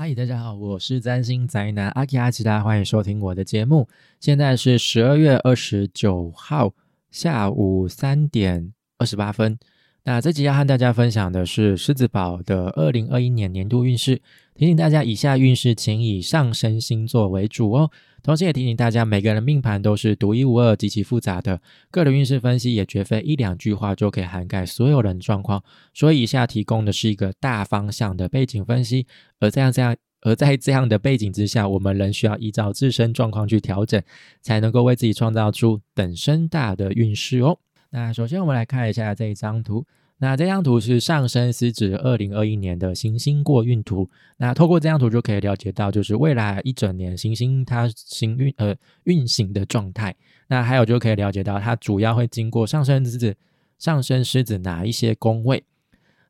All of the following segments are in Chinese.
嗨，大家好，我是占星宅男阿基阿奇达，欢迎收听我的节目。现在是十二月二十九号下午三点二十八分。那这集要和大家分享的是狮子宝的二零二一年年度运势。提醒大家，以下运势请以上升星座为主哦。同时也提醒大家，每个人的命盘都是独一无二、极其复杂的，个人运势分析也绝非一两句话就可以涵盖所有人状况。所以以下提供的是一个大方向的背景分析，而这样这样，而在这样的背景之下，我们仍需要依照自身状况去调整，才能够为自己创造出等身大的运势哦。那首先我们来看一下这一张图。那这张图是上升狮子二零二一年的行星过运图。那透过这张图就可以了解到，就是未来一整年行星它行运呃运行的状态。那还有就可以了解到，它主要会经过上升狮子上升狮子哪一些宫位。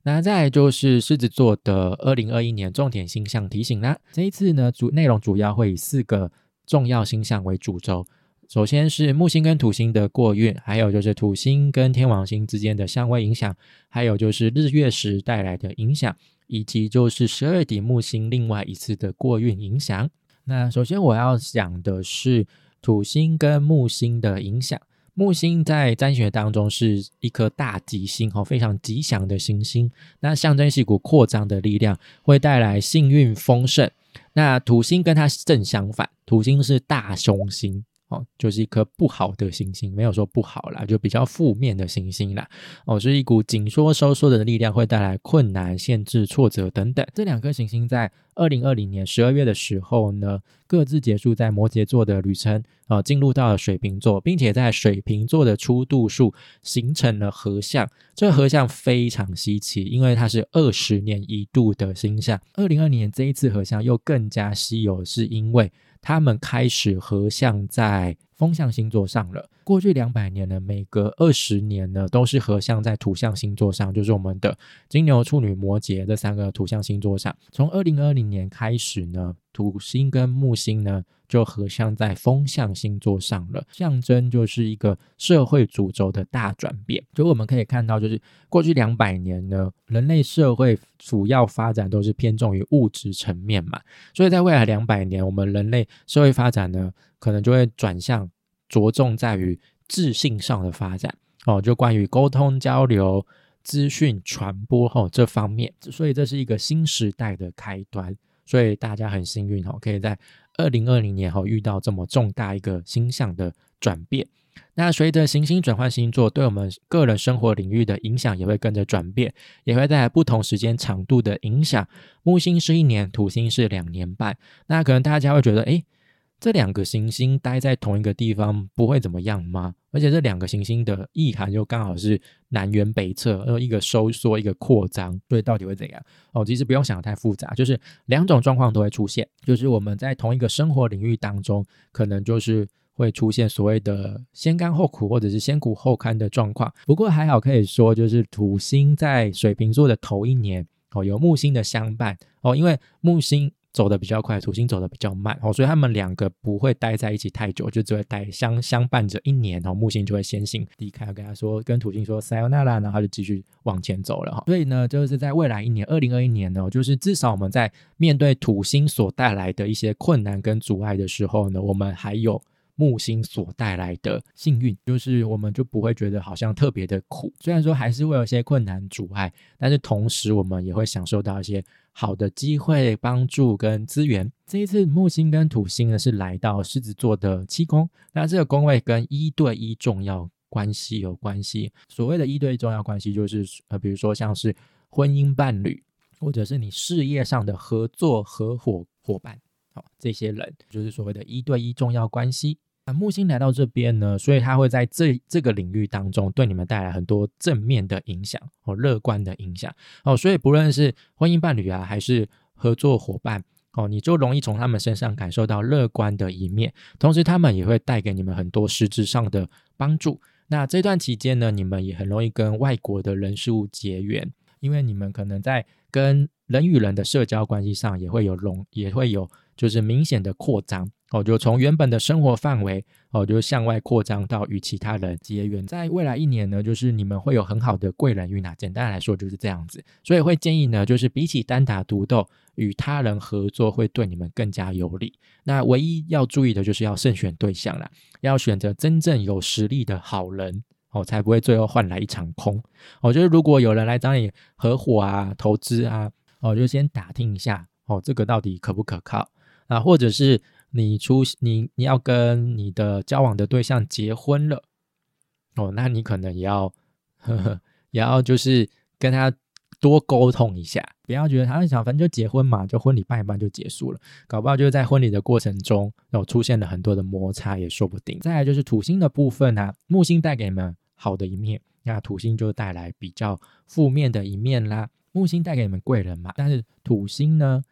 那再就是狮子座的二零二一年重点星象提醒啦。这一次呢主内容主要会以四个重要星象为主轴。首先是木星跟土星的过运，还有就是土星跟天王星之间的相位影响，还有就是日月食带来的影响，以及就是十二底木星另外一次的过运影响。那首先我要讲的是土星跟木星的影响。木星在占星学当中是一颗大吉星哈，非常吉祥的行星，那象征是一股扩张的力量，会带来幸运丰盛。那土星跟它正相反，土星是大凶星。哦，就是一颗不好的行星，没有说不好啦，就比较负面的行星啦。哦，是一股紧缩收缩的力量，会带来困难、限制、挫折等等。这两颗行星在二零二零年十二月的时候呢，各自结束在摩羯座的旅程，呃，进入到了水瓶座，并且在水瓶座的初度数形成了合相。这个合相非常稀奇，因为它是二十年一度的星象。二零二年这一次合相又更加稀有，是因为。他们开始合像在风象星座上了。过去两百年呢，每隔二十年呢，都是合相在土象星座上，就是我们的金牛、处女、摩羯这三个土象星座上。从二零二零年开始呢，土星跟木星呢就合相在风象星座上了，象征就是一个社会主轴的大转变。就我们可以看到，就是过去两百年呢，人类社会主要发展都是偏重于物质层面嘛，所以在未来两百年，我们人类社会发展呢，可能就会转向。着重在于自信上的发展哦，就关于沟通交流、资讯传播哦这方面，所以这是一个新时代的开端。所以大家很幸运哦，可以在二零二零年后遇到这么重大一个星象的转变。那随着行星转换星座，对我们个人生活领域的影响也会跟着转变，也会带来不同时间长度的影响。木星是一年，土星是两年半。那可能大家会觉得，哎。这两个行星待在同一个地方不会怎么样吗？而且这两个行星的意涵又刚好是南辕北辙，呃一个收缩，一个扩张，所以到底会怎样？哦，其实不用想的太复杂，就是两种状况都会出现，就是我们在同一个生活领域当中，可能就是会出现所谓的先甘后苦，或者是先苦后甘的状况。不过还好，可以说就是土星在水瓶座的头一年哦，有木星的相伴哦，因为木星。走的比较快，土星走的比较慢哦，所以他们两个不会待在一起太久，就只会待相相伴着一年哦。木星就会先行离开，跟他说，跟土星说 sayonara，然后就继续往前走了哈。所以呢，就是在未来一年，二零二一年呢，就是至少我们在面对土星所带来的一些困难跟阻碍的时候呢，我们还有。木星所带来的幸运，就是我们就不会觉得好像特别的苦。虽然说还是会有一些困难阻碍，但是同时我们也会享受到一些好的机会、帮助跟资源。这一次木星跟土星呢是来到狮子座的七宫，那这个宫位跟一对一重要关系有关系。所谓的一对一重要关系，就是呃，比如说像是婚姻伴侣，或者是你事业上的合作合伙伙伴，好，这些人就是所谓的一对一重要关系。木星来到这边呢，所以它会在这这个领域当中对你们带来很多正面的影响哦，乐观的影响哦，所以不论是婚姻伴侣啊，还是合作伙伴哦，你就容易从他们身上感受到乐观的一面，同时他们也会带给你们很多实质上的帮助。那这段期间呢，你们也很容易跟外国的人事物结缘，因为你们可能在跟人与人的社交关系上也会有容，也会有就是明显的扩张。哦，就从原本的生活范围哦，就向外扩张到与其他人结缘。在未来一年呢，就是你们会有很好的贵人运啊。简单来说就是这样子，所以会建议呢，就是比起单打独斗，与他人合作会对你们更加有利。那唯一要注意的就是要慎选对象啦，要选择真正有实力的好人哦，才不会最后换来一场空。我觉得如果有人来找你合伙啊、投资啊，哦，就先打听一下哦，这个到底可不可靠啊，或者是。你出你你要跟你的交往的对象结婚了哦，那你可能也要呵呵也要就是跟他多沟通一下，不要觉得他想反正就结婚嘛，就婚礼办一办就结束了，搞不好就是在婚礼的过程中有出现了很多的摩擦也说不定。再来就是土星的部分啊，木星带给你们好的一面，那土星就带来比较负面的一面啦。木星带给你们贵人嘛，但是土星呢？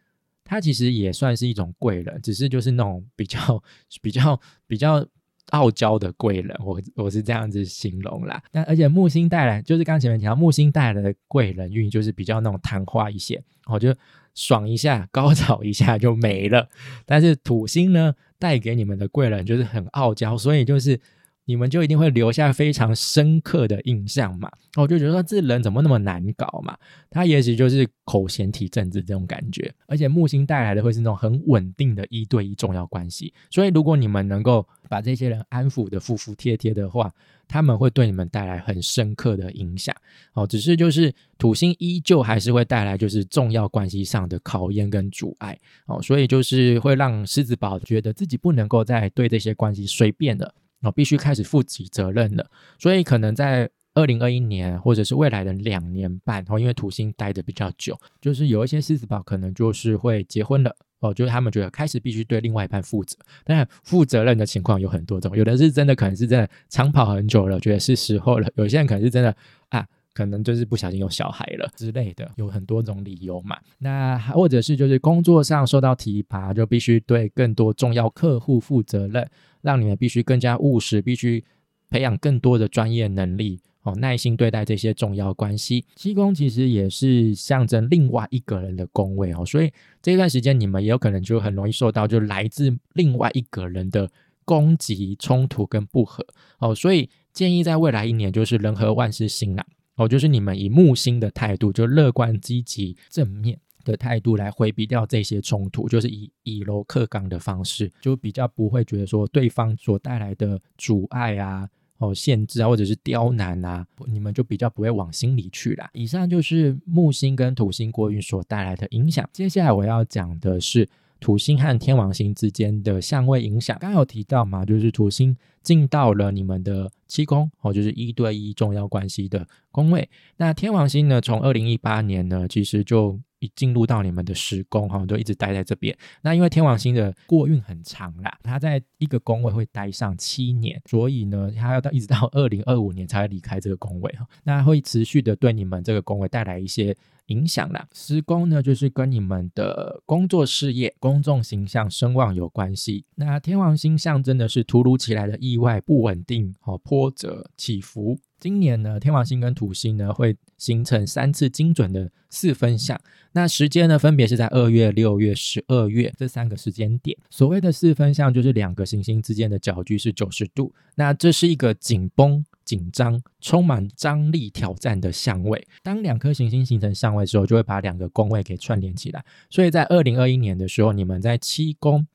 他其实也算是一种贵人，只是就是那种比较比较比较傲娇的贵人，我我是这样子形容啦。但而且木星带来，就是刚前面提到木星带来的贵人运，就是比较那种昙花一现，哦就爽一下，高潮一下就没了。但是土星呢，带给你们的贵人就是很傲娇，所以就是。你们就一定会留下非常深刻的印象嘛？我就觉得这人怎么那么难搞嘛？他也许就是口嫌体正直这种感觉，而且木星带来的会是那种很稳定的一对一重要关系。所以如果你们能够把这些人安抚的服服帖帖的话，他们会对你们带来很深刻的影响。哦，只是就是土星依旧还是会带来就是重要关系上的考验跟阻碍。哦，所以就是会让狮子宝觉得自己不能够再对这些关系随便的。哦，必须开始负起责任了，所以可能在二零二一年或者是未来的两年半，哦，因为土星待的比较久，就是有一些狮子宝可能就是会结婚了，哦，就是他们觉得开始必须对另外一半负责。当然，负责任的情况有很多种，有的是真的可能是真的长跑很久了，觉得是时候了；有些人可能是真的啊。可能就是不小心有小孩了之类的，有很多种理由嘛。那或者是就是工作上受到提拔，就必须对更多重要客户负责任，让你们必须更加务实，必须培养更多的专业能力哦，耐心对待这些重要关系。七宫其实也是象征另外一个人的宫位哦，所以这段时间你们也有可能就很容易受到就来自另外一个人的攻击、冲突跟不和哦，所以建议在未来一年就是人和万事兴啊。哦，就是你们以木星的态度，就乐观、积极、正面的态度来回避掉这些冲突，就是以以柔克刚的方式，就比较不会觉得说对方所带来的阻碍啊、哦限制啊，或者是刁难啊，你们就比较不会往心里去啦。以上就是木星跟土星过运所带来的影响。接下来我要讲的是。土星和天王星之间的相位影响，刚有提到嘛，就是土星进到了你们的七宫，哦，就是一对一重要关系的宫位。那天王星呢，从二零一八年呢，其实就一进入到你们的十宫，哈，就一直待在这边。那因为天王星的过运很长啦，它在一个宫位会待上七年，所以呢，它要到一直到二零二五年才会离开这个宫位，哈，那会持续的对你们这个宫位带来一些。影响了施工呢，就是跟你们的工作事业、公众形象、声望有关系。那天王星象征的是突如其来的意外、不稳定、哦波折起伏。今年呢，天王星跟土星呢会形成三次精准的四分相。那时间呢，分别是在二月、六月、十二月这三个时间点。所谓的四分相，就是两个行星之间的角距是九十度。那这是一个紧绷。紧张、充满张力、挑战的相位。当两颗行星形成相位之后，就会把两个宫位给串联起来。所以在二零二一年的时候，你们在七宫，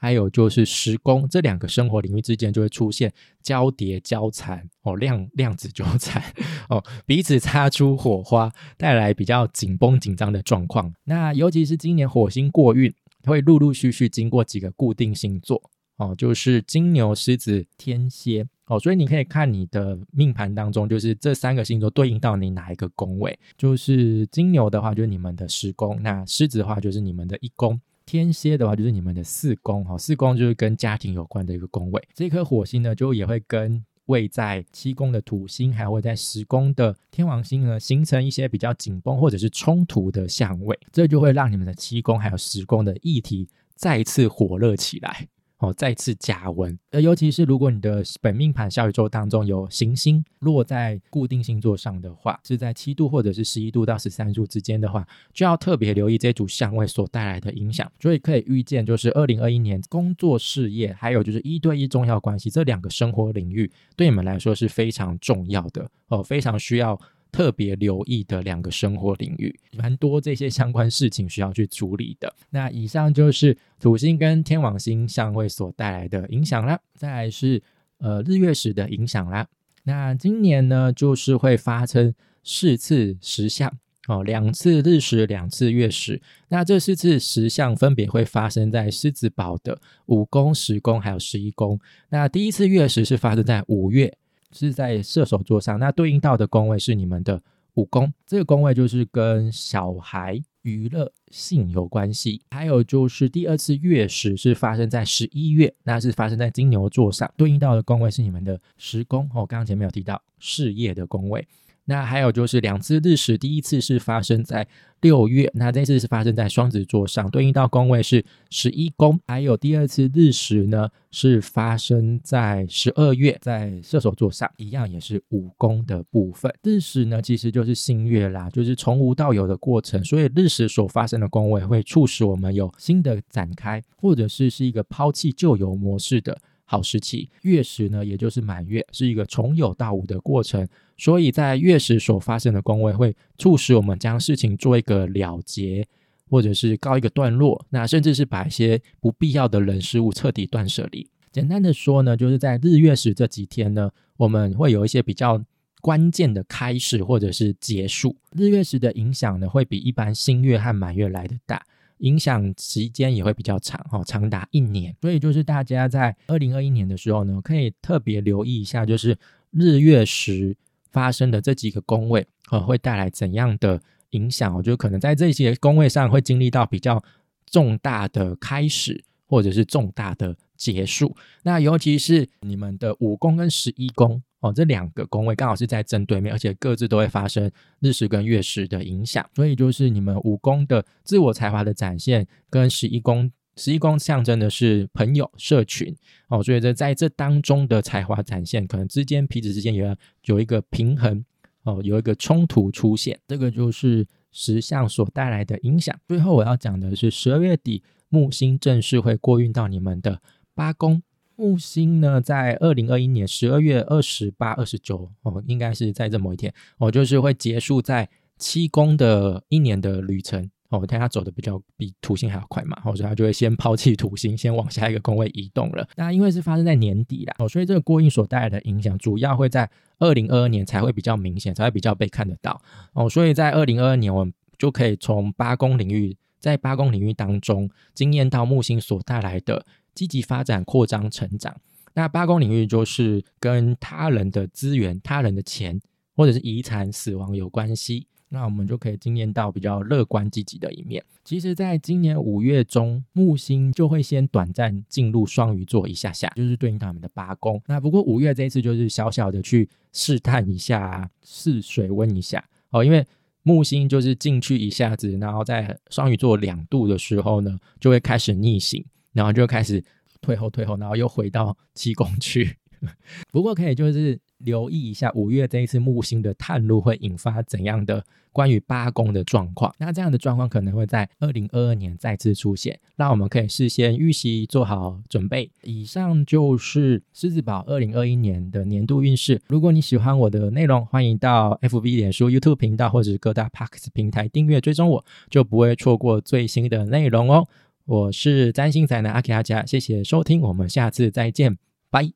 还有就是十宫这两个生活领域之间，就会出现交叠、交缠哦，量量子纠缠哦，彼此擦出火花，带来比较紧绷、紧张的状况。那尤其是今年火星过运，会陆陆续续经过几个固定星座哦，就是金牛、狮子、天蝎。哦，所以你可以看你的命盘当中，就是这三个星座对应到你哪一个宫位。就是金牛的话，就是你们的十宫；那狮子的话，就是你们的一宫；天蝎的话，就是你们的四宫。哈，四宫就是跟家庭有关的一个宫位。这颗火星呢，就也会跟位在七宫的土星，还会在十宫的天王星呢，形成一些比较紧绷或者是冲突的相位。这就会让你们的七宫还有十宫的议题再次火热起来。哦，再次加温。呃，尤其是如果你的本命盘小宇宙当中有行星落在固定星座上的话，是在七度或者是十一度到十三度之间的话，就要特别留意这组相位所带来的影响。所以可以预见，就是二零二一年工作、事业，还有就是一对一重要关系这两个生活领域，对你们来说是非常重要的哦，非常需要。特别留意的两个生活领域，蛮多这些相关事情需要去处理的。那以上就是土星跟天王星相位所带来的影响啦。再来是呃日月食的影响啦。那今年呢，就是会发生四次食相哦，两次日食，两次月食。那这四次食相分别会发生在狮子堡的五宫、十宫还有十一宫。那第一次月食是发生在五月。是在射手座上，那对应到的宫位是你们的五宫，这个宫位就是跟小孩、娱乐、性有关系。还有就是第二次月食是发生在十一月，那是发生在金牛座上，对应到的宫位是你们的十宫哦。刚刚前面有提到事业的宫位。那还有就是两次日食，第一次是发生在六月，那这次是发生在双子座上，对应到宫位是十一宫。还有第二次日食呢，是发生在十二月，在射手座上，一样也是五宫的部分。日食呢，其实就是新月啦，就是从无到有的过程，所以日食所发生的宫位会促使我们有新的展开，或者是是一个抛弃旧有模式的。好时期，月食呢，也就是满月，是一个从有到无的过程，所以在月食所发生的宫位会促使我们将事情做一个了结，或者是告一个段落，那甚至是把一些不必要的人事物彻底断舍离。简单的说呢，就是在日月食这几天呢，我们会有一些比较关键的开始或者是结束。日月食的影响呢，会比一般新月和满月来的大。影响时间也会比较长，哈，长达一年。所以就是大家在二零二一年的时候呢，可以特别留意一下，就是日月食发生的这几个宫位，呃，会带来怎样的影响？我觉得可能在这些宫位上会经历到比较重大的开始，或者是重大的结束。那尤其是你们的五宫跟十一宫。哦，这两个宫位刚好是在正对面，而且各自都会发生日食跟月食的影响，所以就是你们五宫的自我才华的展现，跟十一宫，十一宫象征的是朋友社群哦，所以这在这当中的才华展现，可能之间彼此之间有有一个平衡哦，有一个冲突出现，这个就是石象所带来的影响。最后我要讲的是十二月底木星正式会过运到你们的八宫。木星呢，在二零二一年十二月二十八、二十九哦，应该是在这某一天，哦，就是会结束在七宫的一年的旅程哦。我看它走的比较比土星还要快嘛，所以它就会先抛弃土星，先往下一个宫位移动了。那因为是发生在年底啦，哦，所以这个过运所带来的影响，主要会在二零二二年才会比较明显，才会比较被看得到哦。所以在二零二二年，我们就可以从八宫领域，在八宫领域当中，经验到木星所带来的。积极发展、扩张、成长。那八宫领域就是跟他人的资源、他人的钱，或者是遗产、死亡有关系。那我们就可以经验到比较乐观、积极的一面。其实，在今年五月中，木星就会先短暂进入双鱼座一下下，就是对应他们的八宫。那不过五月这一次就是小小的去试探一下、试水温一下哦，因为木星就是进去一下子，然后在双鱼座两度的时候呢，就会开始逆行。然后就开始退后退后，然后又回到七宫去。不过可以就是留意一下五月这一次木星的探路会引发怎样的关于八宫的状况。那这样的状况可能会在二零二二年再次出现，那我们可以事先预习做好准备。以上就是狮子宝二零二一年的年度运势。如果你喜欢我的内容，欢迎到 FB 脸书 YouTube 频道或者是各大 Parks 平台订阅追踪我，就不会错过最新的内容哦。我是占星仔的阿 K 阿佳，谢谢收听，我们下次再见，拜。